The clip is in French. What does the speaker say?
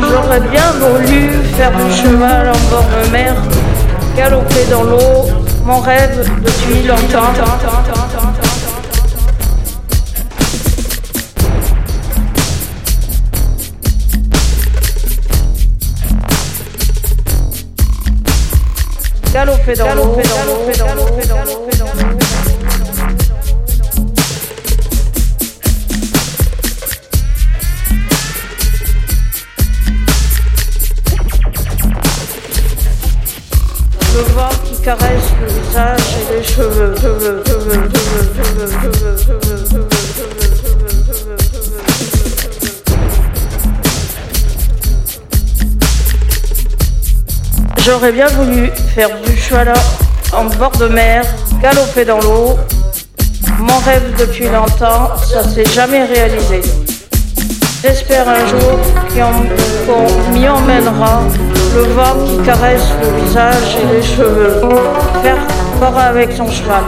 J'aurais bien voulu faire du cheval en bord de mer, galoper dans l'eau, mon rêve depuis longtemps. galopez dans Le vent qui caresse le visage et les cheveux, cheveux, cheveux, cheveux, cheveux, cheveux, cheveux. J'aurais bien voulu faire du cheval en bord de mer, galoper dans l'eau. Mon rêve depuis longtemps, ça s'est jamais réalisé. J'espère un jour qu'on qu'on m'y emmènera, le vent qui caresse le visage et les cheveux, faire corps avec son cheval.